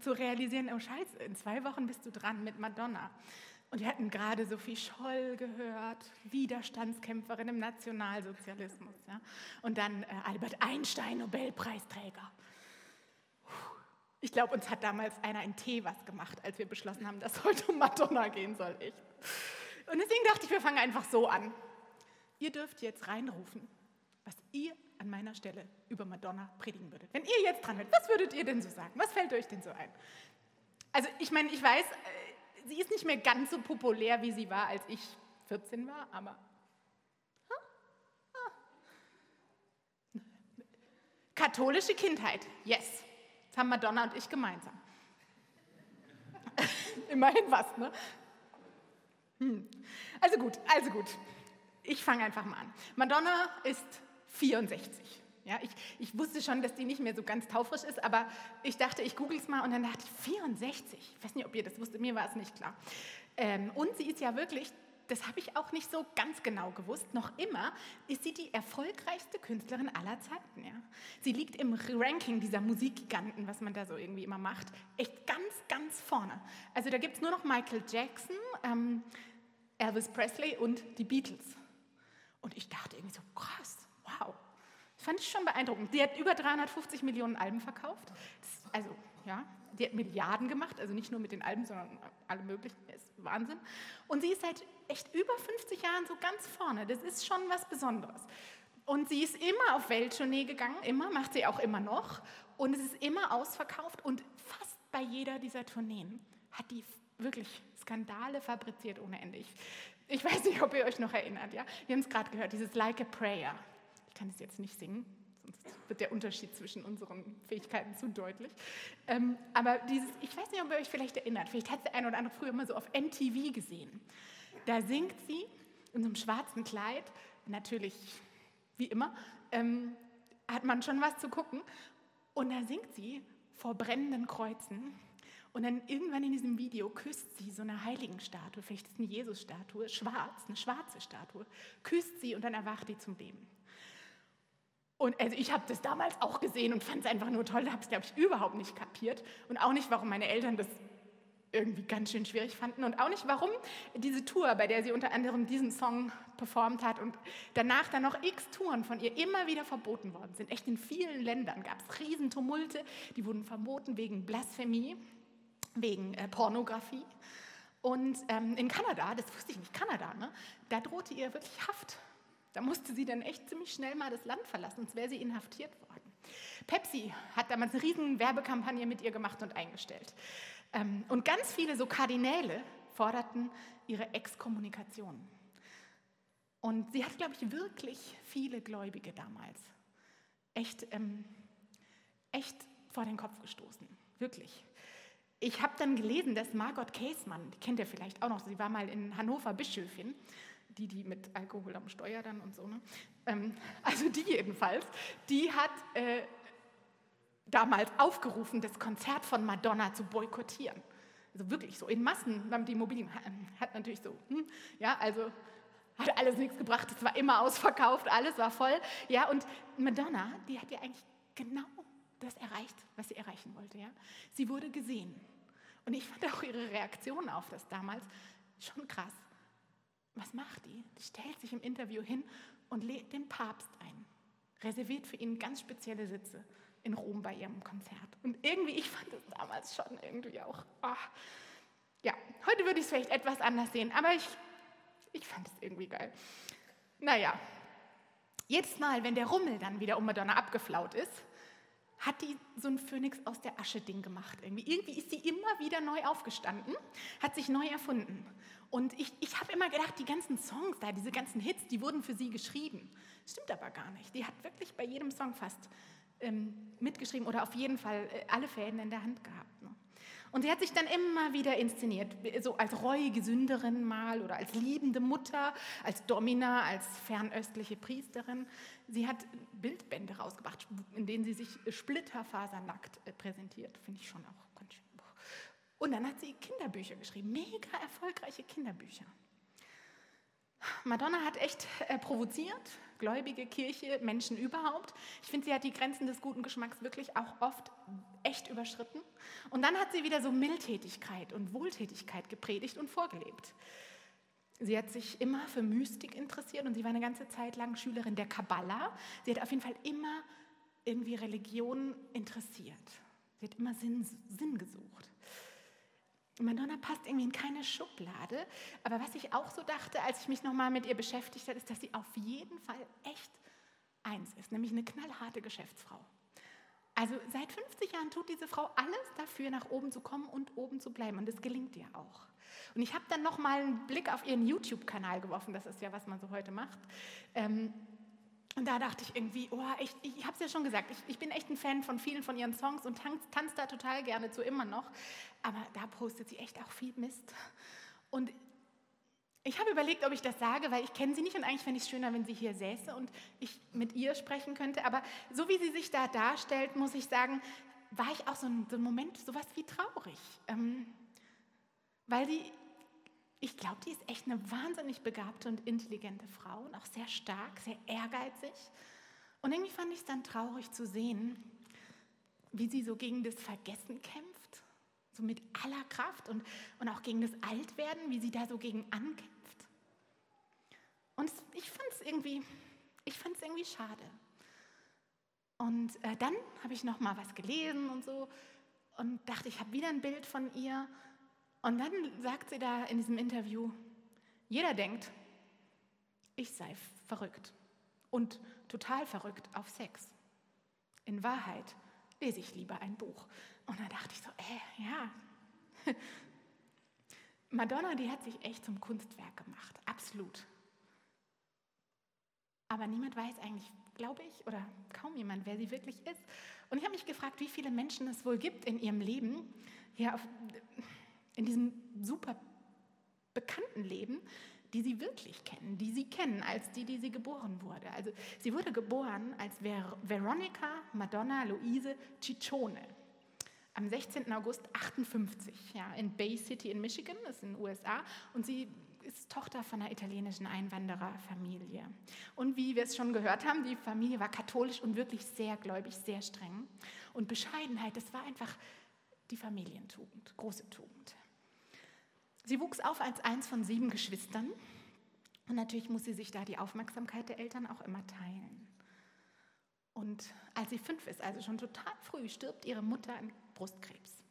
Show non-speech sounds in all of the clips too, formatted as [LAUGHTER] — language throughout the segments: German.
zu realisieren, oh Scheiße, in zwei Wochen bist du dran mit Madonna. Und wir hatten gerade Sophie Scholl gehört, Widerstandskämpferin im Nationalsozialismus. Ja? Und dann äh, Albert Einstein, Nobelpreisträger. Ich glaube, uns hat damals einer in Tee was gemacht, als wir beschlossen haben, dass heute um Madonna gehen soll. Ich. Und deswegen dachte ich, wir fangen einfach so an. Ihr dürft jetzt reinrufen, was ihr an meiner Stelle über Madonna predigen würdet. Wenn ihr jetzt dran wärt, was würdet ihr denn so sagen? Was fällt euch denn so ein? Also ich meine, ich weiß, äh, sie ist nicht mehr ganz so populär, wie sie war, als ich 14 war, aber... Katholische Kindheit, yes. Das haben Madonna und ich gemeinsam. [LAUGHS] Immerhin was, ne? Hm. Also gut, also gut. Ich fange einfach mal an. Madonna ist 64. Ja, ich, ich wusste schon, dass die nicht mehr so ganz taufrisch ist, aber ich dachte, ich google es mal und dann dachte ich, 64. Ich weiß nicht, ob ihr das wusstet, mir war es nicht klar. Ähm, und sie ist ja wirklich das habe ich auch nicht so ganz genau gewusst, noch immer ist sie die erfolgreichste Künstlerin aller Zeiten. Ja? Sie liegt im Ranking dieser Musikgiganten, was man da so irgendwie immer macht, echt ganz, ganz vorne. Also da gibt es nur noch Michael Jackson, ähm, Elvis Presley und die Beatles. Und ich dachte irgendwie so, krass. Das fand ich schon beeindruckend. Sie hat über 350 Millionen Alben verkauft. Das, also, ja, die hat Milliarden gemacht, also nicht nur mit den Alben, sondern alle möglichen. Das ist Wahnsinn. Und sie ist seit echt über 50 Jahren so ganz vorne. Das ist schon was Besonderes. Und sie ist immer auf Welttournee gegangen, immer, macht sie auch immer noch. Und es ist immer ausverkauft. Und fast bei jeder dieser Tourneen hat die wirklich Skandale fabriziert ohne Ende. Ich, ich weiß nicht, ob ihr euch noch erinnert. Ja? Wir haben es gerade gehört, dieses Like a Prayer. Kann es jetzt nicht singen, sonst wird der Unterschied zwischen unseren Fähigkeiten zu deutlich. Ähm, aber dieses, ich weiß nicht, ob ihr euch vielleicht erinnert, vielleicht hat der eine oder andere früher immer so auf MTV gesehen. Da singt sie in einem schwarzen Kleid, natürlich wie immer, ähm, hat man schon was zu gucken. Und da singt sie vor brennenden Kreuzen. Und dann irgendwann in diesem Video küsst sie so eine Heiligenstatue, vielleicht ist es eine Jesus-Statue, schwarz, eine schwarze Statue, küsst sie und dann erwacht die zum Leben. Und also ich habe das damals auch gesehen und fand es einfach nur toll, habe es, glaube ich, überhaupt nicht kapiert. Und auch nicht, warum meine Eltern das irgendwie ganz schön schwierig fanden und auch nicht, warum diese Tour, bei der sie unter anderem diesen Song performt hat und danach dann noch x Touren von ihr immer wieder verboten worden sind. Echt in vielen Ländern gab es Riesentumulte, die wurden verboten wegen Blasphemie, wegen äh, Pornografie. Und ähm, in Kanada, das wusste ich nicht, Kanada, ne, da drohte ihr wirklich Haft. Da musste sie dann echt ziemlich schnell mal das Land verlassen, sonst wäre sie inhaftiert worden. Pepsi hat damals eine riesen Werbekampagne mit ihr gemacht und eingestellt. Ähm, und ganz viele so Kardinäle forderten ihre Exkommunikation. Und sie hat, glaube ich, wirklich viele Gläubige damals echt, ähm, echt vor den Kopf gestoßen. Wirklich. Ich habe dann gelesen, dass Margot Käßmann, die kennt ihr vielleicht auch noch, sie war mal in Hannover Bischöfin, die, die mit Alkohol am Steuer dann und so, ne? Ähm, also die jedenfalls, die hat äh, damals aufgerufen, das Konzert von Madonna zu boykottieren. Also wirklich so in Massen, die Immobilien hat natürlich so, hm, ja, also hat alles nichts gebracht, es war immer ausverkauft, alles war voll. Ja, und Madonna, die hat ja eigentlich genau das erreicht, was sie erreichen wollte. Ja? Sie wurde gesehen. Und ich fand auch ihre Reaktion auf das damals schon krass. Was macht die? Die stellt sich im Interview hin und lädt den Papst ein, reserviert für ihn ganz spezielle Sitze in Rom bei ihrem Konzert. Und irgendwie, ich fand es damals schon irgendwie auch, oh. ja, heute würde ich es vielleicht etwas anders sehen, aber ich, ich fand es irgendwie geil. Naja, jetzt mal, wenn der Rummel dann wieder um Madonna abgeflaut ist, hat die so ein Phönix aus der Asche Ding gemacht. Irgendwie, irgendwie ist sie immer wieder neu aufgestanden, hat sich neu erfunden. Und ich, ich habe immer gedacht, die ganzen Songs da, diese ganzen Hits, die wurden für sie geschrieben. Stimmt aber gar nicht. Die hat wirklich bei jedem Song fast ähm, mitgeschrieben oder auf jeden Fall äh, alle Fäden in der Hand gehabt. Und sie hat sich dann immer wieder inszeniert, so als reuige Sünderin mal oder als liebende Mutter, als Domina, als fernöstliche Priesterin. Sie hat Bildbände rausgebracht, in denen sie sich splitterfasernackt äh, präsentiert. Finde ich schon auch ganz schön. Und dann hat sie Kinderbücher geschrieben, mega erfolgreiche Kinderbücher. Madonna hat echt äh, provoziert, gläubige Kirche, Menschen überhaupt. Ich finde, sie hat die Grenzen des guten Geschmacks wirklich auch oft echt überschritten. Und dann hat sie wieder so Mildtätigkeit und Wohltätigkeit gepredigt und vorgelebt. Sie hat sich immer für Mystik interessiert und sie war eine ganze Zeit lang Schülerin der Kabbala. Sie hat auf jeden Fall immer irgendwie Religion interessiert. Sie hat immer Sinn, Sinn gesucht. Madonna passt irgendwie in keine Schublade. Aber was ich auch so dachte, als ich mich nochmal mit ihr beschäftigt habe, ist, dass sie auf jeden Fall echt eins ist, nämlich eine knallharte Geschäftsfrau. Also seit 50 Jahren tut diese Frau alles dafür, nach oben zu kommen und oben zu bleiben. Und das gelingt ihr auch. Und ich habe dann nochmal einen Blick auf ihren YouTube-Kanal geworfen. Das ist ja, was man so heute macht. Ähm, und da dachte ich irgendwie, oh, ich, ich habe es ja schon gesagt, ich, ich, bin echt ein Fan von vielen von ihren Songs und tanze tanz da total gerne zu immer noch. Aber da postet sie echt auch viel Mist. Und ich habe überlegt, ob ich das sage, weil ich kenne sie nicht und eigentlich fände ich es schöner, wenn sie hier säße und ich mit ihr sprechen könnte. Aber so wie sie sich da darstellt, muss ich sagen, war ich auch so ein, so ein Moment, sowas wie traurig. Ähm, weil sie ich glaube, die ist echt eine wahnsinnig begabte und intelligente Frau und auch sehr stark, sehr ehrgeizig. Und irgendwie fand ich es dann traurig zu sehen, wie sie so gegen das Vergessen kämpft, so mit aller Kraft und, und auch gegen das Altwerden, wie sie da so gegen ankämpft. Und ich fand es irgendwie, ich fand es irgendwie schade. Und äh, dann habe ich noch mal was gelesen und so und dachte, ich habe wieder ein Bild von ihr und dann sagt sie da in diesem Interview, jeder denkt, ich sei verrückt und total verrückt auf Sex. In Wahrheit lese ich lieber ein Buch. Und da dachte ich so, äh, ja. [LAUGHS] Madonna, die hat sich echt zum Kunstwerk gemacht, absolut. Aber niemand weiß eigentlich, glaube ich, oder kaum jemand, wer sie wirklich ist. Und ich habe mich gefragt, wie viele Menschen es wohl gibt in ihrem Leben, hier auf, in diesem super bekannten Leben, die sie wirklich kennen, die sie kennen als die, die sie geboren wurde. Also sie wurde geboren als Ver Veronica Madonna Luise Ciccione am 16. August 58 ja, in Bay City in Michigan, das ist in den USA, und sie ist Tochter von einer italienischen Einwandererfamilie. Und wie wir es schon gehört haben, die Familie war katholisch und wirklich sehr gläubig, sehr streng. Und Bescheidenheit, das war einfach die Familientugend, große Tugend. Sie wuchs auf als eins von sieben Geschwistern und natürlich muss sie sich da die Aufmerksamkeit der Eltern auch immer teilen. Und als sie fünf ist, also schon total früh, stirbt ihre Mutter an Brustkrebs.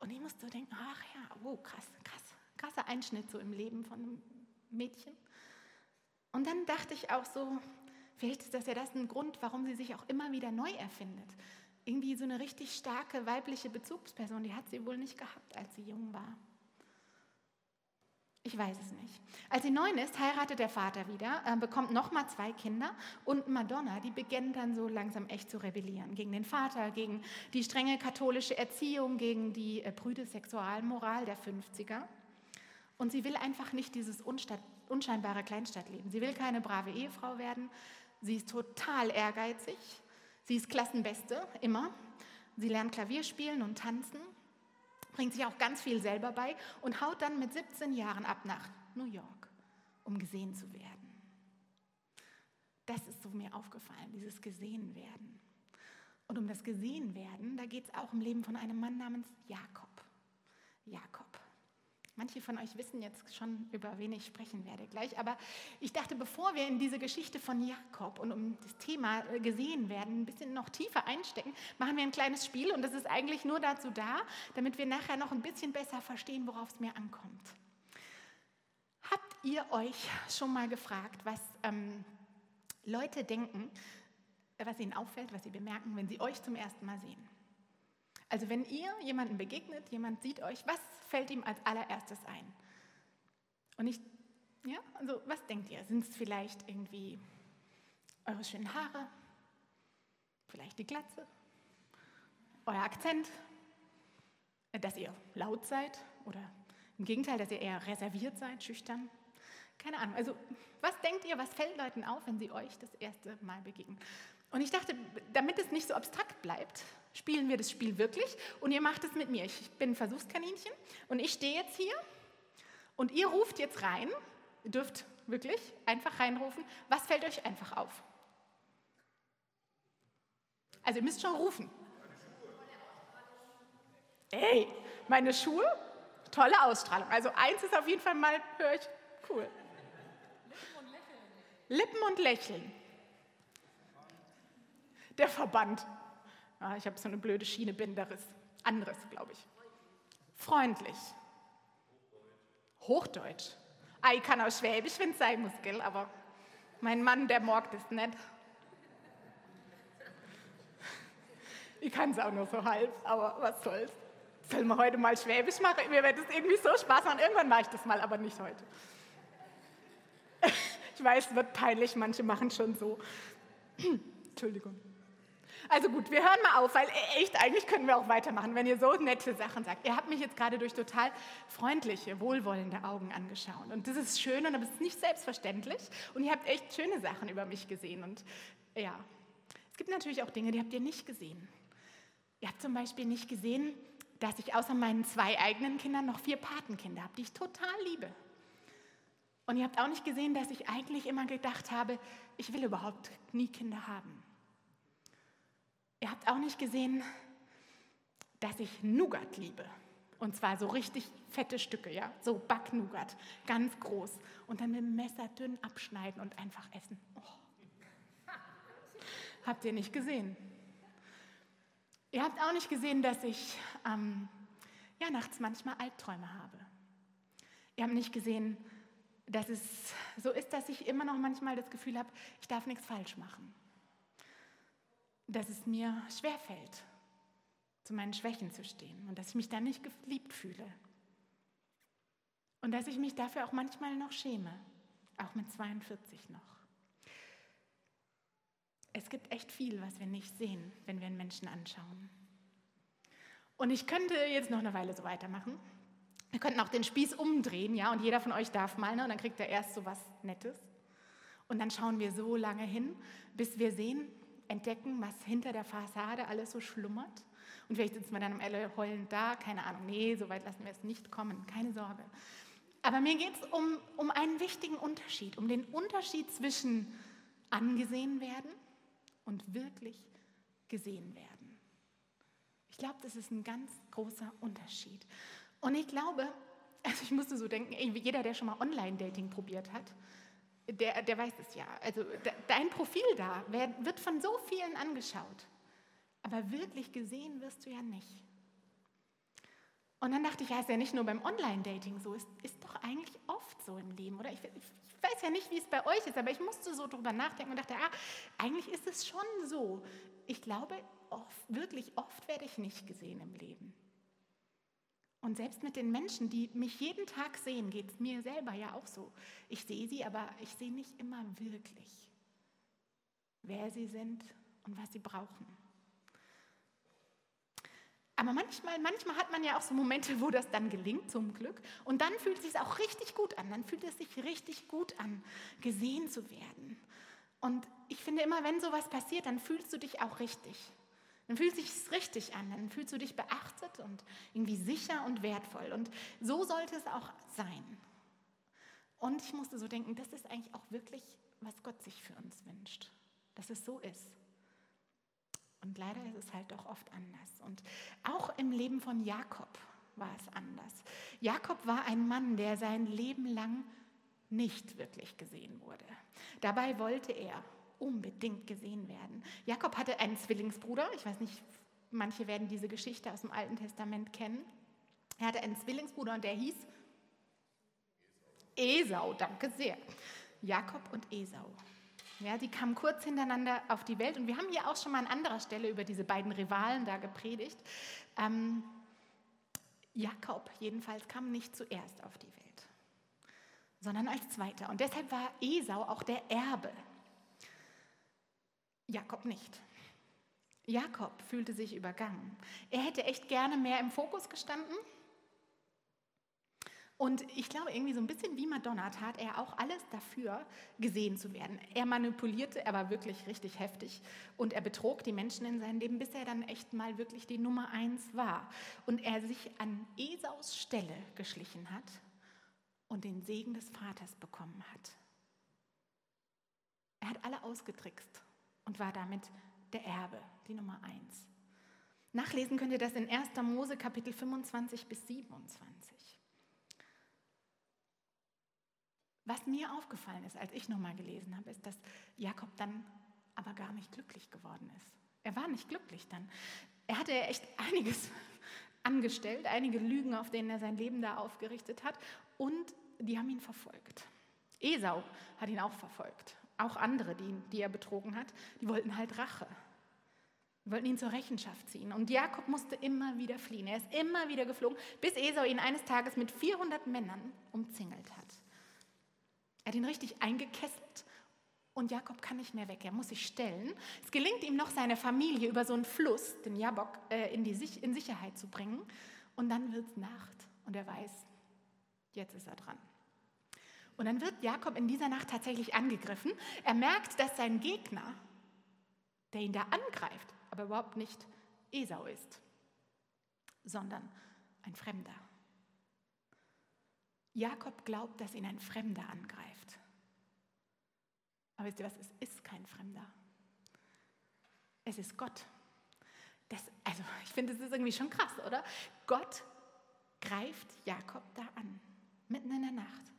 Und ich musste denken, ach ja, oh krass, krass, krasser Einschnitt so im Leben von einem Mädchen. Und dann dachte ich auch so, vielleicht ist das ja das ein Grund, warum sie sich auch immer wieder neu erfindet. Irgendwie so eine richtig starke weibliche Bezugsperson, die hat sie wohl nicht gehabt, als sie jung war. Ich weiß es nicht. Als sie neun ist, heiratet der Vater wieder, äh, bekommt nochmal zwei Kinder und Madonna, die beginnt dann so langsam echt zu rebellieren gegen den Vater, gegen die strenge katholische Erziehung, gegen die äh, prüde Sexualmoral der 50er. Und sie will einfach nicht dieses unscheinbare Kleinstadtleben. Sie will keine brave Ehefrau werden. Sie ist total ehrgeizig. Sie ist Klassenbeste, immer. Sie lernt Klavier spielen und tanzen bringt sich auch ganz viel selber bei und haut dann mit 17 Jahren ab nach New York, um gesehen zu werden. Das ist so mir aufgefallen, dieses Gesehen werden. Und um das Gesehen werden, da geht es auch im Leben von einem Mann namens Jakob. Jakob. Manche von euch wissen jetzt schon, über wen ich sprechen werde gleich. Aber ich dachte, bevor wir in diese Geschichte von Jakob und um das Thema äh, gesehen werden, ein bisschen noch tiefer einstecken, machen wir ein kleines Spiel. Und das ist eigentlich nur dazu da, damit wir nachher noch ein bisschen besser verstehen, worauf es mir ankommt. Habt ihr euch schon mal gefragt, was ähm, Leute denken, was ihnen auffällt, was sie bemerken, wenn sie euch zum ersten Mal sehen? Also wenn ihr jemanden begegnet, jemand sieht euch, was fällt ihm als allererstes ein? Und ich, ja, also was denkt ihr? Sind es vielleicht irgendwie eure schönen Haare? Vielleicht die Glatze? Euer Akzent? Dass ihr laut seid? Oder im Gegenteil, dass ihr eher reserviert seid, schüchtern? Keine Ahnung. Also was denkt ihr, was fällt Leuten auf, wenn sie euch das erste Mal begegnen? Und ich dachte, damit es nicht so abstrakt bleibt, spielen wir das Spiel wirklich und ihr macht es mit mir. Ich bin ein Versuchskaninchen und ich stehe jetzt hier und ihr ruft jetzt rein. Ihr dürft wirklich einfach reinrufen. Was fällt euch einfach auf? Also ihr müsst schon rufen. Ey, meine Schuhe, tolle Ausstrahlung. Also eins ist auf jeden Fall mal, höre ich, cool. Lippen und Lächeln. Lippen und Lächeln. Der Verband. Ah, ich habe so eine blöde Schiene, Binderis. Anderes, glaube ich. Freundlich. Hochdeutsch. Ah, ich kann auch Schwäbisch, wenn es sein muss, gell? aber mein Mann, der mag das nicht. Ich kann es auch nur so halb, aber was soll's. Sollen wir heute mal Schwäbisch machen? Mir wird es irgendwie so Spaß machen. Irgendwann mache ich das mal, aber nicht heute. [LAUGHS] Ich weiß, es wird peinlich, manche machen schon so. [CLEARS THROAT] Entschuldigung. Also gut, wir hören mal auf, weil e- echt, eigentlich können wir auch weitermachen, wenn ihr so nette Sachen sagt. Ihr habt mich jetzt gerade durch total freundliche, wohlwollende Augen angeschaut. Und das ist schön und das ist nicht selbstverständlich. Und ihr habt echt schöne Sachen über mich gesehen. Und ja, es gibt natürlich auch Dinge, die habt ihr nicht gesehen. Ihr habt zum Beispiel nicht gesehen, dass ich außer meinen zwei eigenen Kindern noch vier Patenkinder habe, die ich total liebe. Und ihr habt auch nicht gesehen, dass ich eigentlich immer gedacht habe, ich will überhaupt nie Kinder haben. Ihr habt auch nicht gesehen, dass ich Nougat liebe. Und zwar so richtig fette Stücke, ja, so Backnougat, ganz groß. Und dann mit dem Messer dünn abschneiden und einfach essen. Oh. Habt ihr nicht gesehen? Ihr habt auch nicht gesehen, dass ich ähm, ja, nachts manchmal Albträume habe. Ihr habt nicht gesehen, dass es so ist, dass ich immer noch manchmal das Gefühl habe, ich darf nichts falsch machen dass es mir schwerfällt, zu meinen Schwächen zu stehen und dass ich mich dann nicht geliebt fühle. Und dass ich mich dafür auch manchmal noch schäme, auch mit 42 noch. Es gibt echt viel, was wir nicht sehen, wenn wir einen Menschen anschauen. Und ich könnte jetzt noch eine Weile so weitermachen. Wir könnten auch den Spieß umdrehen, ja, und jeder von euch darf mal, ne, und dann kriegt er erst so was Nettes. Und dann schauen wir so lange hin, bis wir sehen, entdecken, was hinter der Fassade alles so schlummert. Und vielleicht sitzen wir dann am Ende heulend da, keine Ahnung, nee, so weit lassen wir es nicht kommen, keine Sorge. Aber mir geht es um, um einen wichtigen Unterschied, um den Unterschied zwischen angesehen werden und wirklich gesehen werden. Ich glaube, das ist ein ganz großer Unterschied. Und ich glaube, [LAUGHS] also ich musste so denken, jeder, der schon mal Online-Dating probiert hat, der, der weiß es ja. Also dein Profil da wird von so vielen angeschaut, aber wirklich gesehen wirst du ja nicht. Und dann dachte ich, ja, ist ja nicht nur beim Online-Dating so, ist, ist doch eigentlich oft so im Leben, oder? Ich, ich weiß ja nicht, wie es bei euch ist, aber ich musste so drüber nachdenken und dachte, ah, eigentlich ist es schon so. Ich glaube, oft, wirklich oft werde ich nicht gesehen im Leben. Und selbst mit den Menschen, die mich jeden Tag sehen, geht es mir selber ja auch so. Ich sehe sie, aber ich sehe nicht immer wirklich, wer sie sind und was sie brauchen. Aber manchmal, manchmal hat man ja auch so Momente, wo das dann gelingt, zum Glück. Und dann fühlt es sich auch richtig gut an. Dann fühlt es sich richtig gut an, gesehen zu werden. Und ich finde immer, wenn sowas passiert, dann fühlst du dich auch richtig. Dann fühlt sich richtig an, dann fühlst du dich beachtet und irgendwie sicher und wertvoll. Und so sollte es auch sein. Und ich musste so denken, das ist eigentlich auch wirklich, was Gott sich für uns wünscht, dass es so ist. Und leider ist es halt doch oft anders. Und auch im Leben von Jakob war es anders. Jakob war ein Mann, der sein Leben lang nicht wirklich gesehen wurde. Dabei wollte er unbedingt gesehen werden. Jakob hatte einen Zwillingsbruder, ich weiß nicht, manche werden diese Geschichte aus dem Alten Testament kennen. Er hatte einen Zwillingsbruder und der hieß Esau, danke sehr. Jakob und Esau. Ja, die kamen kurz hintereinander auf die Welt und wir haben hier auch schon mal an anderer Stelle über diese beiden Rivalen da gepredigt. Ähm, Jakob jedenfalls kam nicht zuerst auf die Welt, sondern als zweiter. Und deshalb war Esau auch der Erbe Jakob nicht. Jakob fühlte sich übergangen. Er hätte echt gerne mehr im Fokus gestanden. Und ich glaube, irgendwie so ein bisschen wie Madonna tat er auch alles dafür, gesehen zu werden. Er manipulierte, er war wirklich richtig heftig und er betrog die Menschen in seinem Leben, bis er dann echt mal wirklich die Nummer eins war. Und er sich an Esaus Stelle geschlichen hat und den Segen des Vaters bekommen hat. Er hat alle ausgetrickst und war damit der Erbe, die Nummer eins. Nachlesen könnt ihr das in 1. Mose Kapitel 25 bis 27. Was mir aufgefallen ist, als ich nochmal gelesen habe, ist, dass Jakob dann aber gar nicht glücklich geworden ist. Er war nicht glücklich dann. Er hatte echt einiges [LAUGHS] angestellt, einige Lügen, auf denen er sein Leben da aufgerichtet hat, und die haben ihn verfolgt. Esau hat ihn auch verfolgt. Auch andere, die, die er betrogen hat, die wollten halt Rache. Die wollten ihn zur Rechenschaft ziehen. Und Jakob musste immer wieder fliehen. Er ist immer wieder geflogen, bis Esau ihn eines Tages mit 400 Männern umzingelt hat. Er hat ihn richtig eingekesselt und Jakob kann nicht mehr weg. Er muss sich stellen. Es gelingt ihm noch, seine Familie über so einen Fluss, den Jabok, äh, in, die, in Sicherheit zu bringen. Und dann wird es Nacht und er weiß, jetzt ist er dran. Und dann wird Jakob in dieser Nacht tatsächlich angegriffen. Er merkt, dass sein Gegner, der ihn da angreift, aber überhaupt nicht Esau ist, sondern ein Fremder. Jakob glaubt, dass ihn ein Fremder angreift. Aber wisst ihr was, es ist kein Fremder. Es ist Gott. Das, also ich finde, das ist irgendwie schon krass, oder? Gott greift Jakob da an, mitten in der Nacht.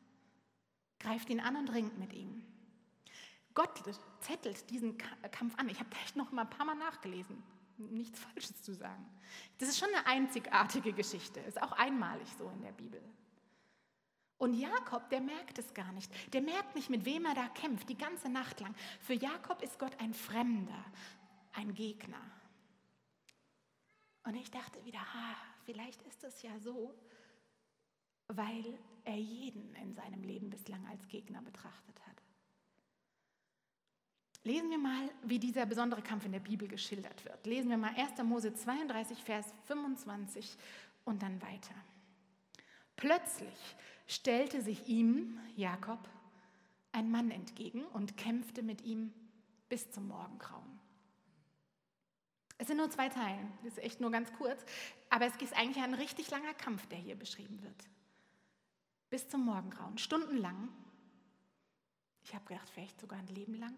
Greift ihn an und ringt mit ihm. Gott zettelt diesen Kampf an. Ich habe echt noch mal ein paar Mal nachgelesen. Nichts Falsches zu sagen. Das ist schon eine einzigartige Geschichte. Ist auch einmalig so in der Bibel. Und Jakob, der merkt es gar nicht. Der merkt nicht, mit wem er da kämpft, die ganze Nacht lang. Für Jakob ist Gott ein Fremder, ein Gegner. Und ich dachte wieder, ha, vielleicht ist es ja so, weil er jeden in seinem Leben bislang als Gegner betrachtet hat. Lesen wir mal, wie dieser besondere Kampf in der Bibel geschildert wird. Lesen wir mal 1. Mose 32, Vers 25 und dann weiter. Plötzlich stellte sich ihm, Jakob, ein Mann entgegen und kämpfte mit ihm bis zum Morgengrauen. Es sind nur zwei Teile, das ist echt nur ganz kurz, aber es ist eigentlich ein richtig langer Kampf, der hier beschrieben wird. Bis zum Morgengrauen, stundenlang. Ich habe gedacht, vielleicht sogar ein Leben lang.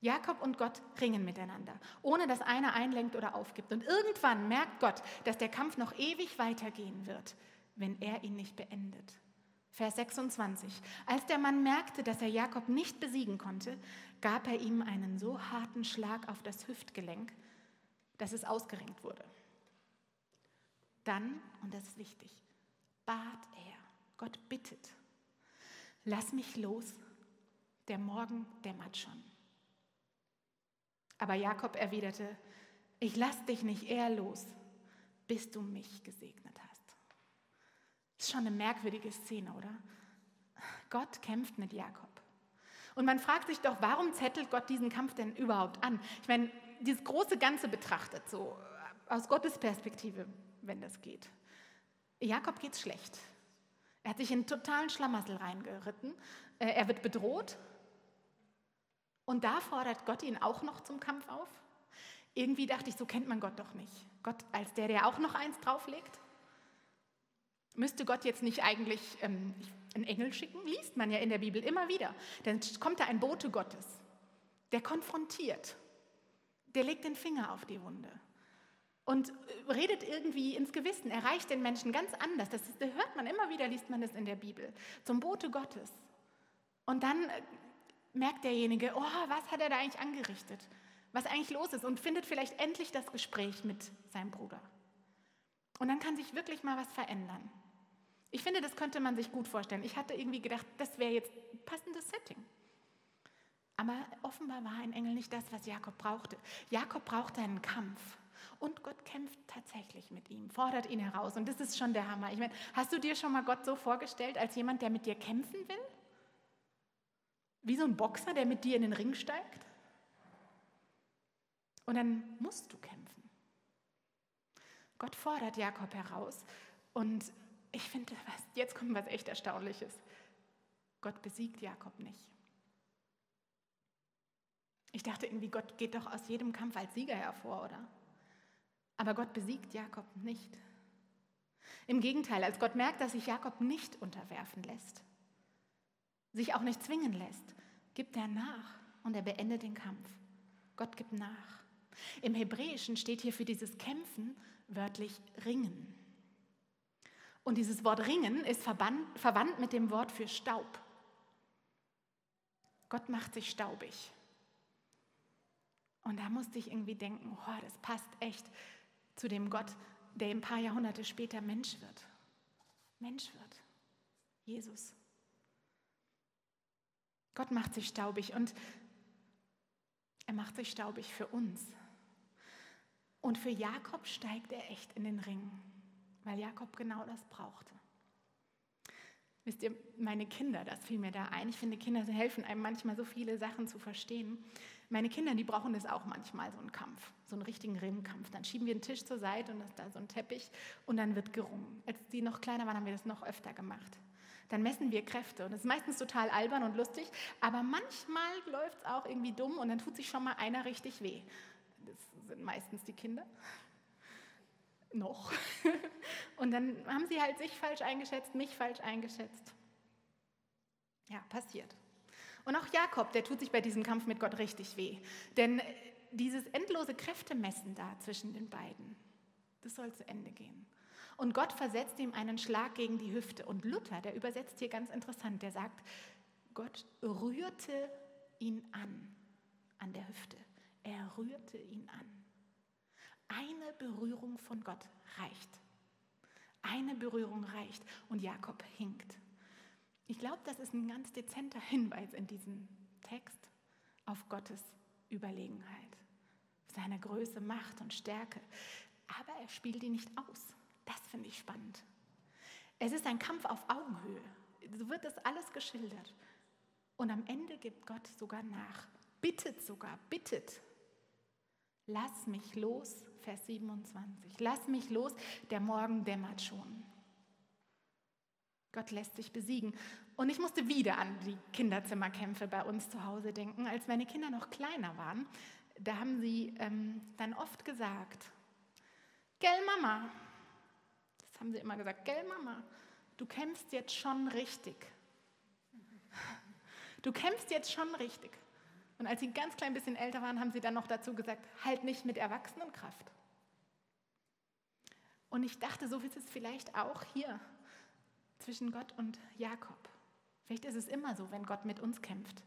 Jakob und Gott ringen miteinander, ohne dass einer einlenkt oder aufgibt. Und irgendwann merkt Gott, dass der Kampf noch ewig weitergehen wird wenn er ihn nicht beendet. Vers 26. Als der Mann merkte, dass er Jakob nicht besiegen konnte, gab er ihm einen so harten Schlag auf das Hüftgelenk, dass es ausgerenkt wurde. Dann, und das ist wichtig, bat er, Gott bittet, lass mich los, der Morgen dämmert schon. Aber Jakob erwiderte, ich lass dich nicht eher los, bis du mich gesegnet hast. Ist schon eine merkwürdige Szene, oder? Gott kämpft mit Jakob. Und man fragt sich doch, warum zettelt Gott diesen Kampf denn überhaupt an? Ich meine, dieses große Ganze betrachtet, so aus Gottes Perspektive, wenn das geht. Jakob geht's schlecht. Er hat sich in einen totalen Schlamassel reingeritten. Äh, er wird bedroht. Und da fordert Gott ihn auch noch zum Kampf auf. Irgendwie dachte ich, so kennt man Gott doch nicht. Gott als der, der auch noch eins drauflegt. Müsste Gott jetzt nicht eigentlich ähm, einen Engel schicken? Liest man ja in der Bibel immer wieder. Dann kommt da ein Bote Gottes, der konfrontiert, der legt den Finger auf die Wunde und äh, redet irgendwie ins Gewissen, erreicht den Menschen ganz anders. Das, hört man immer wieder, liest man das in der Bibel. Zum Bote Gottes. Und dann äh, merkt derjenige, oh, was hat er da eigentlich angerichtet? Was eigentlich los ist und findet vielleicht endlich das Gespräch mit seinem Bruder. Und dann kann sich wirklich mal was verändern. Ich finde, das könnte man sich gut vorstellen. Ich hatte irgendwie gedacht, das wäre jetzt passendes Setting. Aber offenbar war ein Engel nicht das, was Jakob brauchte. Jakob brauchte einen Kampf. Und Gott kämpft tatsächlich mit ihm, fordert ihn heraus. Und das ist schon der Hammer. Ich meine, hast du dir schon mal Gott so vorgestellt, als jemand, der mit dir kämpfen will? Wie so ein Boxer, der mit dir in den Ring steigt? Und dann musst du kämpfen. Gott fordert Jakob heraus und ich finde, jetzt kommt was echt Erstaunliches. Gott besiegt Jakob nicht. Ich dachte irgendwie, Gott geht doch aus jedem Kampf als Sieger hervor, oder? Aber Gott besiegt Jakob nicht. Im Gegenteil, als Gott merkt, dass sich Jakob nicht unterwerfen lässt, sich auch nicht zwingen lässt, gibt er nach. und er beendet den Kampf. Gott gibt nach. Im Hebräischen steht hier für dieses Kämpfen wörtlich ringen. Und dieses Wort ringen ist verwandt mit dem Wort für Staub. Gott macht sich staubig. Und da musste ich irgendwie denken, oh, das passt echt zu dem Gott, der ein paar Jahrhunderte später Mensch wird. Mensch wird. Jesus. Gott macht sich staubig und er macht sich staubig für uns. Und für Jakob steigt er echt in den Ring, weil Jakob genau das brauchte. Wisst ihr, meine Kinder, das fiel mir da ein. Ich finde, Kinder helfen einem manchmal so viele Sachen zu verstehen. Meine Kinder, die brauchen das auch manchmal, so einen Kampf, so einen richtigen Ringkampf. Dann schieben wir einen Tisch zur Seite und ist da so ein Teppich und dann wird gerungen. Als die noch kleiner waren, haben wir das noch öfter gemacht. Dann messen wir Kräfte und das ist meistens total albern und lustig, aber manchmal läuft es auch irgendwie dumm und dann tut sich schon mal einer richtig weh. Das sind meistens die Kinder. Noch. [LAUGHS] Und dann haben sie halt sich falsch eingeschätzt, mich falsch eingeschätzt. Ja, passiert. Und auch Jakob, der tut sich bei diesem Kampf mit Gott richtig weh. Denn dieses endlose Kräftemessen da zwischen den beiden, das soll zu Ende gehen. Und Gott versetzt ihm einen Schlag gegen die Hüfte. Und Luther, der übersetzt hier ganz interessant, der sagt, Gott rührte ihn an, an der Hüfte. Er rührte ihn an. Eine Berührung von Gott reicht. Eine Berührung reicht. Und Jakob hinkt. Ich glaube, das ist ein ganz dezenter Hinweis in diesem Text auf Gottes Überlegenheit, seine Größe, Macht und Stärke. Aber er spielt ihn nicht aus. Das finde ich spannend. Es ist ein Kampf auf Augenhöhe. So wird das alles geschildert. Und am Ende gibt Gott sogar nach, bittet sogar, bittet. Lass mich los, Vers 27. Lass mich los, der Morgen dämmert schon. Gott lässt sich besiegen. Und ich musste wieder an die Kinderzimmerkämpfe bei uns zu Hause denken. Als meine Kinder noch kleiner waren, da haben sie ähm, dann oft gesagt, Gell Mama, das haben sie immer gesagt, Gell Mama, du kämpfst jetzt schon richtig. Du kämpfst jetzt schon richtig. Und als sie ganz klein bisschen älter waren, haben sie dann noch dazu gesagt, halt nicht mit Erwachsenenkraft. Und ich dachte, so ist es vielleicht auch hier zwischen Gott und Jakob. Vielleicht ist es immer so, wenn Gott mit uns kämpft.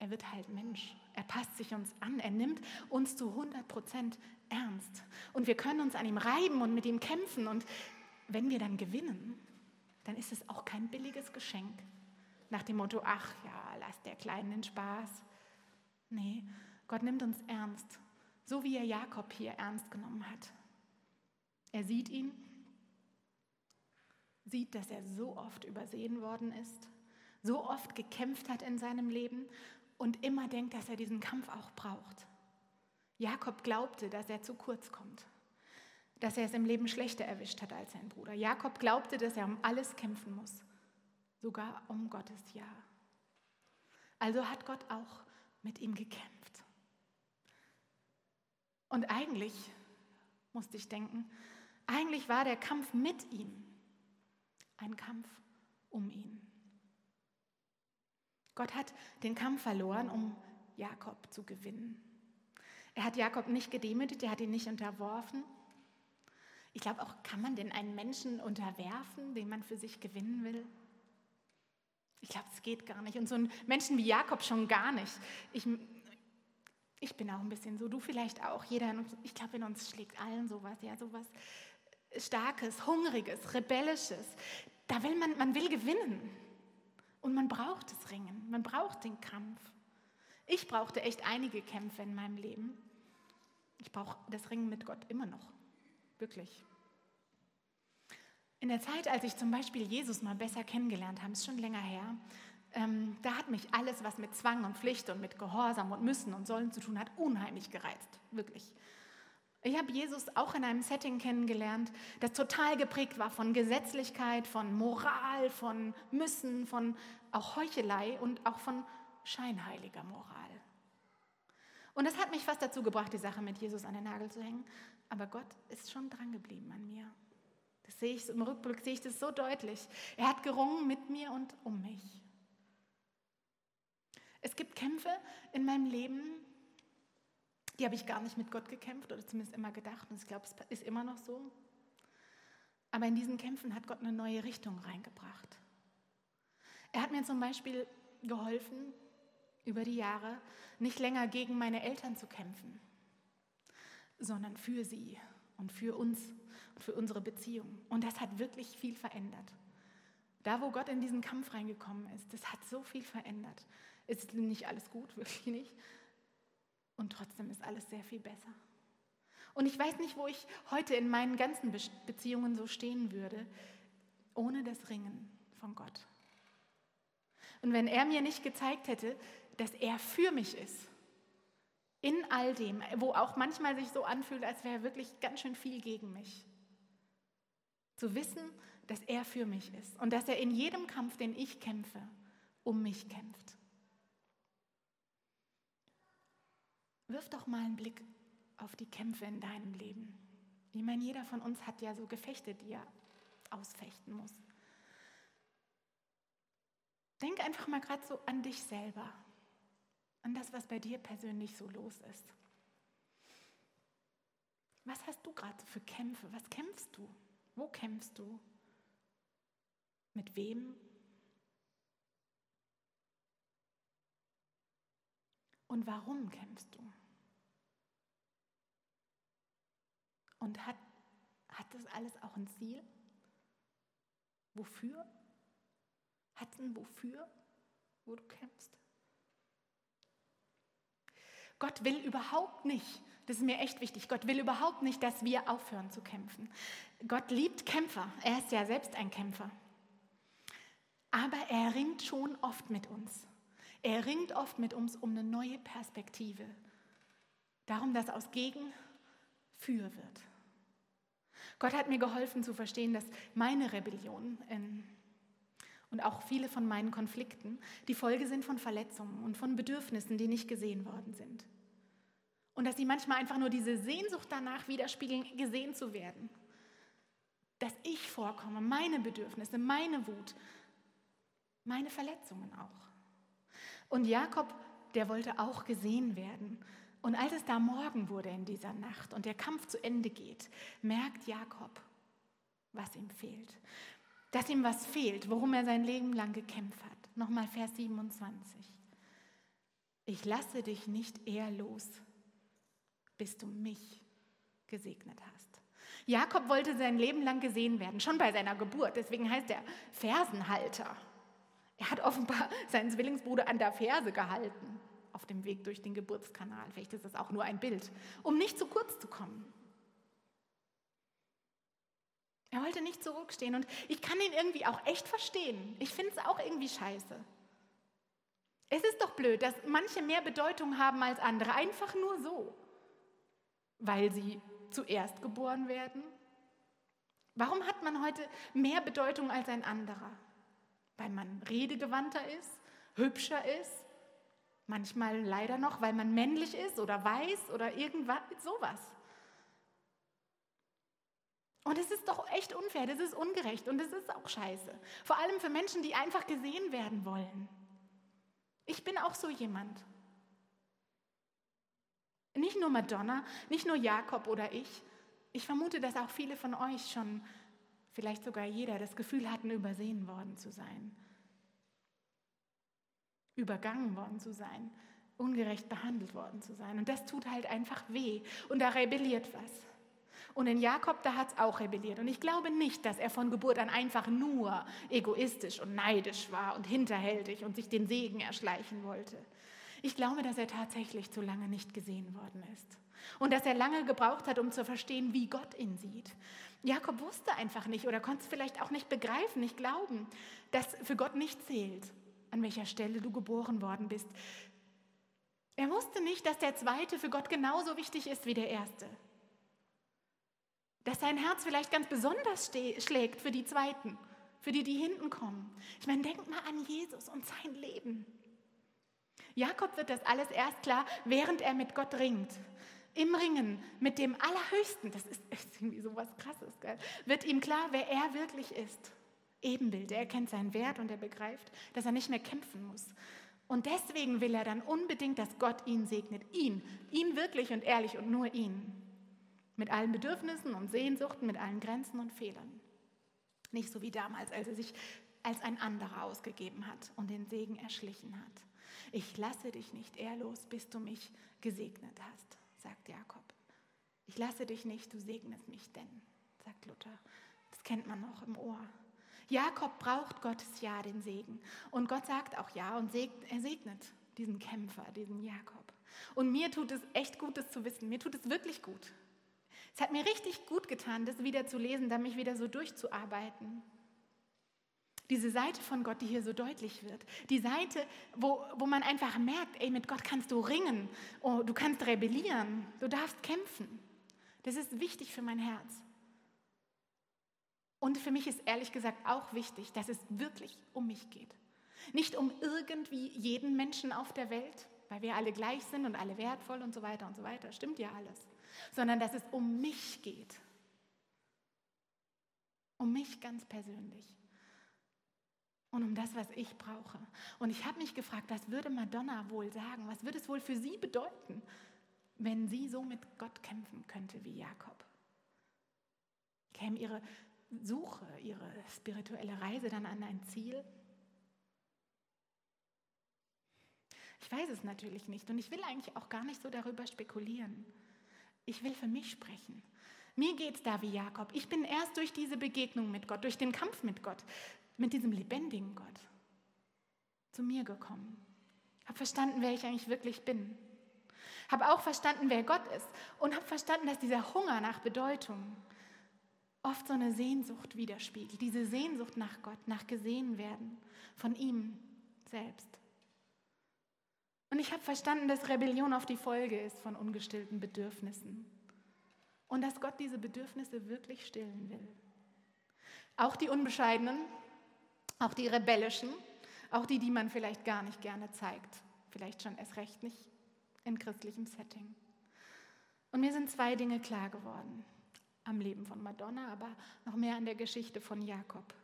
Er wird halt Mensch. Er passt sich uns an. Er nimmt uns zu 100 Prozent ernst. Und wir können uns an ihm reiben und mit ihm kämpfen. Und wenn wir dann gewinnen, dann ist es auch kein billiges Geschenk. Nach dem Motto, ach ja, lass der Kleinen den Spaß. Nee, Gott nimmt uns ernst. So wie er Jakob hier ernst genommen hat. Er sieht ihn sieht, dass er so oft übersehen worden ist, so oft gekämpft hat in seinem Leben und immer denkt, dass er diesen Kampf auch braucht. Jakob glaubte, dass er zu kurz kommt, dass er es im Leben schlechter erwischt hat als sein Bruder. Jakob glaubte, dass er um alles kämpfen muss, sogar um Gottes Ja. Also hat Gott auch mit ihm gekämpft. Und eigentlich, musste ich denken, eigentlich war der Kampf mit ihm ein Kampf um ihn. Gott hat den Kampf verloren, um Jakob zu gewinnen. Er hat Jakob nicht gedemütigt, er hat ihn nicht unterworfen. Ich glaube auch, kann man denn einen Menschen unterwerfen, den man für sich gewinnen will? Ich glaube, es geht gar nicht. Und so einen Menschen wie Jakob schon gar nicht. Ich, ich bin auch ein bisschen so, du vielleicht auch. Jeder, ich glaube, in uns schlägt allen sowas, ja, sowas Starkes, Hungriges, Rebellisches. Da will man, man will gewinnen. Und man braucht das Ringen, man braucht den Kampf. Ich brauchte echt einige Kämpfe in meinem Leben. Ich brauche das Ringen mit Gott immer noch. Wirklich. In der Zeit, als ich zum Beispiel Jesus mal besser kennengelernt habe, ist schon länger her, ähm, da hat mich alles, was mit Zwang und Pflicht und mit Gehorsam und Müssen und Sollen zu tun hat, unheimlich gereizt. Wirklich. Ich habe Jesus auch in einem Setting kennengelernt, das total geprägt war von Gesetzlichkeit, von Moral, von Müssen, von auch Heuchelei und auch von scheinheiliger Moral. Und das hat mich fast dazu gebracht, die Sache mit Jesus an den Nagel zu hängen. Aber Gott ist schon dran geblieben an mir. Sehe ich im Rückblick sehe ich das so deutlich. Er hat gerungen mit mir und um mich. Es gibt Kämpfe in meinem Leben, die habe ich gar nicht mit Gott gekämpft oder zumindest immer gedacht. Und ich glaube, es ist immer noch so. Aber in diesen Kämpfen hat Gott eine neue Richtung reingebracht. Er hat mir zum Beispiel geholfen, über die Jahre nicht länger gegen meine Eltern zu kämpfen, sondern für sie und für uns für unsere Beziehung. Und das hat wirklich viel verändert. Da, wo Gott in diesen Kampf reingekommen ist, das hat so viel verändert. Ist nicht alles gut, [LAUGHS] wirklich nicht. Und trotzdem ist alles sehr viel besser. Und ich weiß nicht, wo ich heute in meinen ganzen Beziehungen so stehen würde, ohne das Ringen von Gott. Und wenn er mir nicht gezeigt hätte, dass er für mich ist, in all dem, wo auch manchmal sich so anfühlt, als wäre wirklich ganz schön viel gegen mich, zu wissen, dass er für mich ist und dass er in jedem Kampf, den ich kämpfe, um mich kämpft. Wirf doch mal einen Blick auf die Kämpfe in deinem Leben. Ich meine, jeder von uns hat ja so Gefechte, die er ausfechten muss. Denk einfach mal gerade so an dich selber, an das, was bei dir persönlich so los ist. Was hast du gerade für Kämpfe? Was kämpfst du? Wo kämpfst du? Mit wem? Und warum kämpfst du? Und hat, hat das alles auch ein Ziel? Wofür? Hat es ein Wofür, wo du kämpfst? Gott will überhaupt nicht, das ist mir echt wichtig, Gott will überhaupt nicht, dass wir aufhören zu kämpfen. Gott liebt Kämpfer, er ist ja selbst ein Kämpfer. Aber er ringt schon oft mit uns. Er ringt oft mit uns um eine neue Perspektive. Darum, dass aus Gegen für wird. Gott hat mir geholfen zu verstehen, dass meine Rebellion ähm, und auch viele von meinen Konflikten die Folge sind von Verletzungen und von Bedürfnissen, die nicht gesehen worden sind. Und dass sie manchmal einfach nur diese Sehnsucht danach widerspiegeln, gesehen zu werden. Dass ich vorkomme, meine Bedürfnisse, meine Wut, meine Verletzungen auch. Und Jakob, der wollte auch gesehen werden. Und als es da Morgen wurde in dieser Nacht und der Kampf zu Ende geht, merkt Jakob, was ihm fehlt. Dass ihm was fehlt, worum er sein Leben lang gekämpft hat. Nochmal Vers 27. Ich lasse dich nicht eher los, bis du mich gesegnet hast. Jakob wollte sein Leben lang gesehen werden, schon bei seiner Geburt. Deswegen heißt er Fersenhalter. Er hat offenbar seinen Zwillingsbruder an der Ferse gehalten auf dem Weg durch den Geburtskanal. Vielleicht ist das auch nur ein Bild, um nicht zu kurz zu kommen. Er wollte nicht zurückstehen und ich kann ihn irgendwie auch echt verstehen. Ich finde es auch irgendwie scheiße. Es ist doch blöd, dass manche mehr Bedeutung haben als andere, einfach nur so, weil sie zuerst geboren werden. Warum hat man heute mehr Bedeutung als ein anderer? weil man redegewandter ist, hübscher ist, manchmal leider noch, weil man männlich ist oder weiß oder irgendwas, sowas. Und es ist doch echt unfair, das ist ungerecht und es ist auch scheiße. Vor allem für Menschen, die einfach gesehen werden wollen. Ich bin auch so jemand. Nicht nur Madonna, nicht nur Jakob oder ich. Ich vermute, dass auch viele von euch schon vielleicht sogar jeder das Gefühl hatten, übersehen worden zu sein, übergangen worden zu sein, ungerecht behandelt worden zu sein. Und das tut halt einfach weh und da rebelliert was. Und in Jakob, da hat es auch rebelliert. Und ich glaube nicht, dass er von Geburt an einfach nur egoistisch und neidisch war und hinterhältig und sich den Segen erschleichen wollte. Ich glaube, dass er tatsächlich zu lange nicht gesehen worden ist. Und dass er lange gebraucht hat, um zu verstehen, wie Gott ihn sieht. Jakob wusste einfach nicht oder konnte es vielleicht auch nicht begreifen, nicht glauben, dass für Gott nicht zählt, an welcher Stelle du geboren worden bist. Er wusste nicht, dass der Zweite für Gott genauso wichtig ist wie der Erste. Dass sein Herz vielleicht ganz besonders schlägt für die Zweiten, für die, die hinten kommen. Ich meine, denk mal an Jesus und sein Leben. Jakob wird das alles erst klar, während er mit Gott ringt im Ringen mit dem Allerhöchsten, das ist, irgendwie so was Krasses, gell? wird ihm klar, wer er wirklich ist. Ebenbild, er kennt seinen Wert und er begreift, dass er nicht mehr kämpfen muss. Und deswegen will er dann unbedingt, dass Gott ihn segnet. Ihn, ihn wirklich und ehrlich und nur ihn. Mit allen Bedürfnissen und Sehnsuchten, mit allen Grenzen und Fehlern. Nicht so wie damals, als er sich als ein anderer ausgegeben hat und den Segen erschlichen hat. Ich lasse dich nicht ehrlos, bis du mich gesegnet hast, sagt Jakob. Ich lasse dich nicht, du segnest mich denn, sagt Luther. Das kennt man noch im Ohr. Jakob braucht Gottes Ja, den Segen. Und Gott sagt auch Ja und er segnet diesen Kämpfer, diesen Jakob. Und mir tut es echt gut, das zu wissen. Mir tut es wirklich gut. Es hat mir richtig gut getan, das wieder zu lesen, da mich wieder so durchzuarbeiten. Diese Seite von Gott, die hier so deutlich wird. Die Seite, wo, wo man einfach merkt, ey, mit Gott kannst du ringen, oh, du kannst rebellieren, du darfst kämpfen. Das ist wichtig für mein Herz. Und für mich ist ehrlich gesagt auch wichtig, dass es wirklich um mich geht. Nicht um irgendwie jeden Menschen auf der Welt, weil wir alle gleich sind und alle wertvoll und so weiter und so weiter. Stimmt ja alles. Sondern dass es um mich geht. Um mich ganz persönlich und um das, was ich brauche. Und ich habe mich gefragt, was würde Madonna wohl sagen? Was würde es wohl für sie bedeuten, wenn sie so mit Gott kämpfen könnte wie Jakob? Käme ihre Suche, ihre spirituelle Reise dann an ein Ziel? Ich weiß es natürlich nicht und ich will eigentlich auch gar nicht so darüber spekulieren. Ich will für mich sprechen. Mir geht es da wie Jakob. Ich bin erst durch diese Begegnung mit Gott, durch den Kampf mit Gott, mit diesem lebendigen Gott zu mir gekommen. Habe verstanden, wer ich eigentlich wirklich bin. Habe auch verstanden, wer Gott ist. Und habe verstanden, dass dieser Hunger nach Bedeutung oft so eine Sehnsucht widerspiegelt. Diese Sehnsucht nach Gott, nach gesehen werden von ihm selbst. Und ich habe verstanden, dass Rebellion oft die Folge ist von ungestillten Bedürfnissen. Und dass Gott diese Bedürfnisse wirklich stillen will. Auch die Unbescheidenen, auch die rebellischen, auch die, die man vielleicht gar nicht gerne zeigt, vielleicht schon erst recht nicht in christlichem Setting. Und mir sind zwei Dinge klar geworden am Leben von Madonna, aber noch mehr an der Geschichte von Jakob.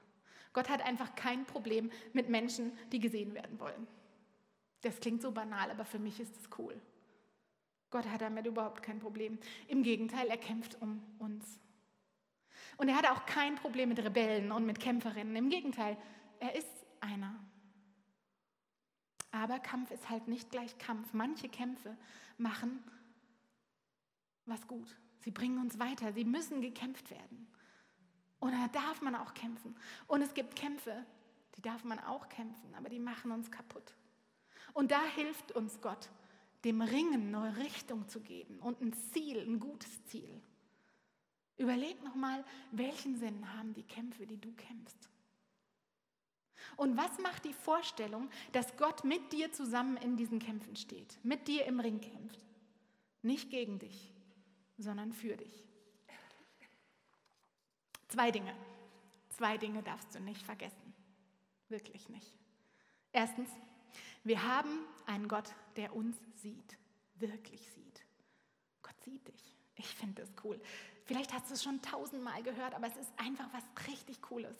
Gott hat einfach kein Problem mit Menschen, die gesehen werden wollen. Das klingt so banal, aber für mich ist es cool. Gott hat damit überhaupt kein Problem. Im Gegenteil, er kämpft um uns. Und er hat auch kein Problem mit Rebellen und mit Kämpferinnen. Im Gegenteil, er ist einer. Aber Kampf ist halt nicht gleich Kampf. Manche Kämpfe machen was gut. Sie bringen uns weiter. Sie müssen gekämpft werden. Da darf man auch kämpfen. Und es gibt Kämpfe, die darf man auch kämpfen, aber die machen uns kaputt. Und da hilft uns Gott, dem Ringen neue Richtung zu geben und ein Ziel, ein gutes Ziel. Überleg nochmal, welchen Sinn haben die Kämpfe, die du kämpfst? Und was macht die Vorstellung, dass Gott mit dir zusammen in diesen Kämpfen steht, mit dir im Ring kämpft? Nicht gegen dich, sondern für dich. Zwei Dinge. Zwei Dinge darfst du nicht vergessen. Wirklich nicht. Erstens, wir haben einen Gott, der uns sieht, wirklich sieht. Gott sieht dich. Ich finde das cool. Vielleicht hast du es schon tausendmal gehört, aber es ist einfach was richtig Cooles.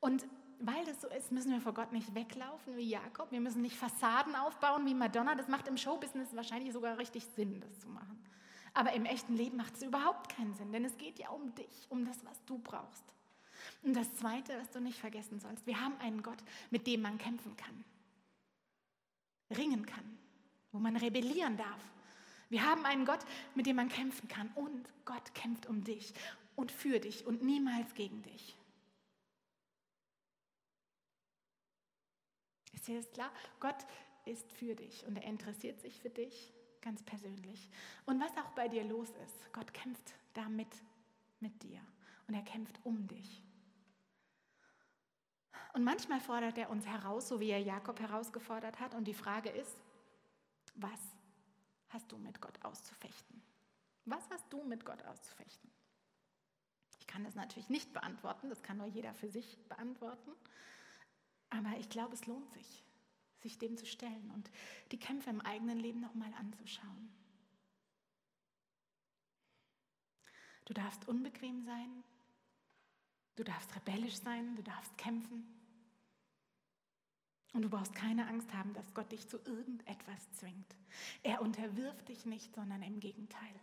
Und weil das so ist, müssen wir vor Gott nicht weglaufen wie Jakob. Wir müssen nicht Fassaden aufbauen wie Madonna. Das macht im Showbusiness wahrscheinlich sogar richtig Sinn, das zu machen. Aber im echten Leben macht es überhaupt keinen Sinn, denn es geht ja um dich, um das, was du brauchst. Und das Zweite, was du nicht vergessen sollst, wir haben einen Gott, mit dem man kämpfen kann, ringen kann, wo man rebellieren darf. Wir haben einen Gott, mit dem man kämpfen kann und Gott kämpft um dich und für dich und niemals gegen dich. Ist dir klar? Gott ist für dich und er interessiert sich für dich ganz persönlich. Und was auch bei dir los ist, Gott kämpft damit mit dir und er kämpft um dich. Und manchmal fordert er uns heraus, so wie er Jakob herausgefordert hat. Und die Frage ist, was hast du mit Gott auszufechten? Was hast du mit Gott auszufechten? Ich kann das natürlich nicht beantworten, das kann nur jeder für sich beantworten. Aber ich glaube, es lohnt sich, sich dem zu stellen und die Kämpfe im eigenen Leben nochmal anzuschauen. Du darfst unbequem sein, du darfst rebellisch sein, du darfst kämpfen. Und du brauchst keine Angst haben, dass Gott dich zu irgendetwas zwingt. Er unterwirft dich nicht, sondern im Gegenteil.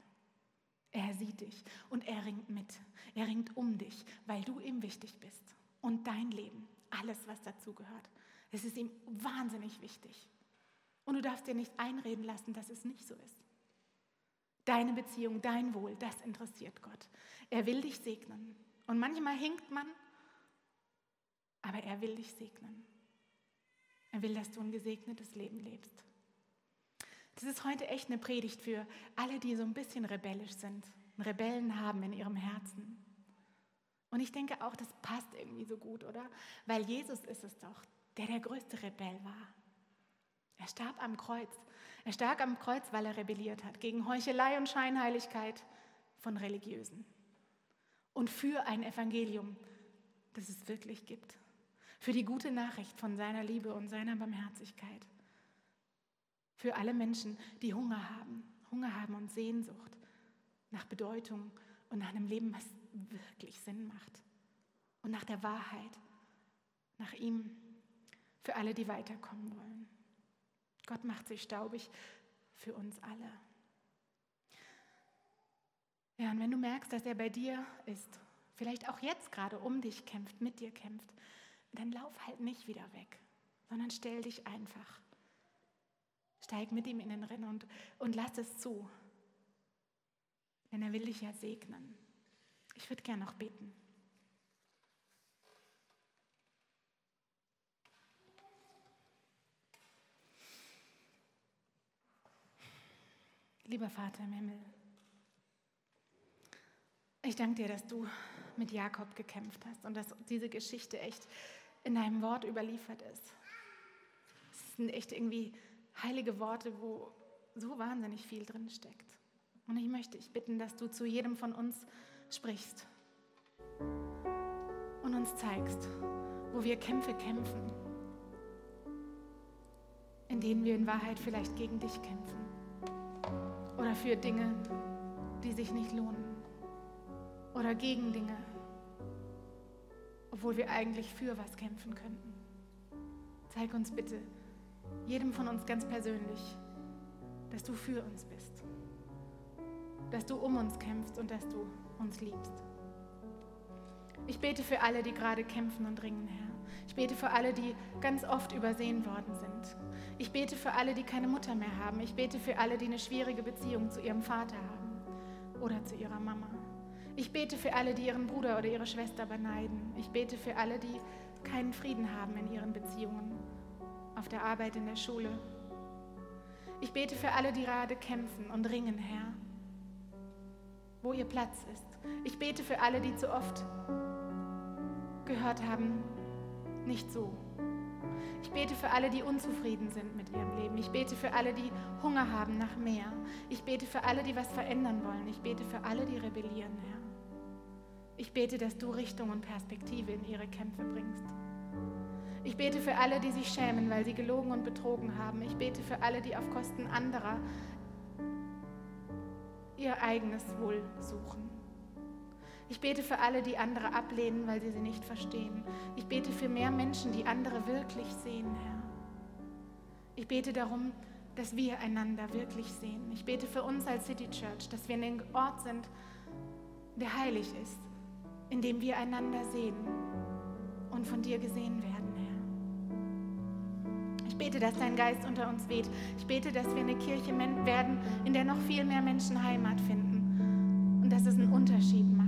Er sieht dich und er ringt mit. Er ringt um dich, weil du ihm wichtig bist. Und dein Leben, alles, was dazugehört. Es ist ihm wahnsinnig wichtig. Und du darfst dir nicht einreden lassen, dass es nicht so ist. Deine Beziehung, dein Wohl, das interessiert Gott. Er will dich segnen. Und manchmal hinkt man, aber er will dich segnen. Er will, dass du ein gesegnetes Leben lebst. Das ist heute echt eine Predigt für alle, die so ein bisschen rebellisch sind, Rebellen haben in ihrem Herzen. Und ich denke auch, das passt irgendwie so gut, oder? Weil Jesus ist es doch, der der größte Rebell war. Er starb am Kreuz. Er starb am Kreuz, weil er rebelliert hat gegen Heuchelei und Scheinheiligkeit von Religiösen. Und für ein Evangelium, das es wirklich gibt. Für die gute Nachricht von seiner Liebe und seiner Barmherzigkeit. Für alle Menschen, die Hunger haben, Hunger haben und Sehnsucht nach Bedeutung und nach einem Leben, was wirklich Sinn macht. Und nach der Wahrheit, nach ihm, für alle, die weiterkommen wollen. Gott macht sich staubig für uns alle. Ja, und wenn du merkst, dass er bei dir ist, vielleicht auch jetzt gerade um dich kämpft, mit dir kämpft, dann lauf halt nicht wieder weg, sondern stell dich einfach. Steig mit ihm in den Rennen und, und lass es zu. Denn er will dich ja segnen. Ich würde gerne noch beten. Lieber Vater im Himmel, ich danke dir, dass du mit Jakob gekämpft hast und dass diese Geschichte echt in deinem Wort überliefert ist. Es sind echt irgendwie heilige Worte, wo so wahnsinnig viel drin steckt. Und ich möchte dich bitten, dass du zu jedem von uns sprichst und uns zeigst, wo wir Kämpfe kämpfen, in denen wir in Wahrheit vielleicht gegen dich kämpfen oder für Dinge, die sich nicht lohnen oder gegen Dinge, obwohl wir eigentlich für was kämpfen könnten. Zeig uns bitte, jedem von uns ganz persönlich, dass du für uns bist, dass du um uns kämpfst und dass du uns liebst. Ich bete für alle, die gerade kämpfen und ringen, Herr. Ich bete für alle, die ganz oft übersehen worden sind. Ich bete für alle, die keine Mutter mehr haben. Ich bete für alle, die eine schwierige Beziehung zu ihrem Vater haben oder zu ihrer Mama. Ich bete für alle, die ihren Bruder oder ihre Schwester beneiden. Ich bete für alle, die keinen Frieden haben in ihren Beziehungen, auf der Arbeit, in der Schule. Ich bete für alle, die gerade kämpfen und ringen, Herr, wo ihr Platz ist. Ich bete für alle, die zu oft gehört haben, nicht so. Ich bete für alle, die unzufrieden sind mit ihrem Leben. Ich bete für alle, die Hunger haben nach mehr. Ich bete für alle, die was verändern wollen. Ich bete für alle, die rebellieren, Herr. Ich bete, dass du Richtung und Perspektive in ihre Kämpfe bringst. Ich bete für alle, die sich schämen, weil sie gelogen und betrogen haben. Ich bete für alle, die auf Kosten anderer ihr eigenes Wohl suchen. Ich bete für alle, die andere ablehnen, weil sie sie nicht verstehen. Ich bete für mehr Menschen, die andere wirklich sehen, Herr. Ich bete darum, dass wir einander wirklich sehen. Ich bete für uns als City Church, dass wir in einem Ort sind, der heilig ist, in dem wir einander sehen und von dir gesehen werden. Ich bete, dass dein Geist unter uns weht. Ich bete, dass wir eine Kirche werden, in der noch viel mehr Menschen Heimat finden und dass es einen Unterschied macht